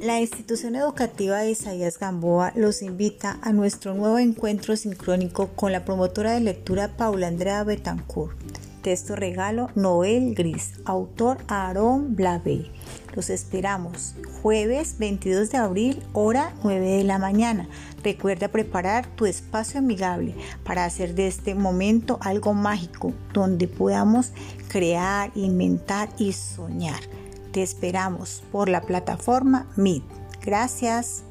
La institución educativa de Isaías Gamboa los invita a nuestro nuevo encuentro sincrónico con la promotora de lectura Paula Andrea Betancourt. Texto regalo Noel Gris, autor Aaron Blave. Los esperamos jueves 22 de abril, hora 9 de la mañana. Recuerda preparar tu espacio amigable para hacer de este momento algo mágico donde podamos crear, inventar y soñar. Te esperamos por la plataforma Meet. Gracias.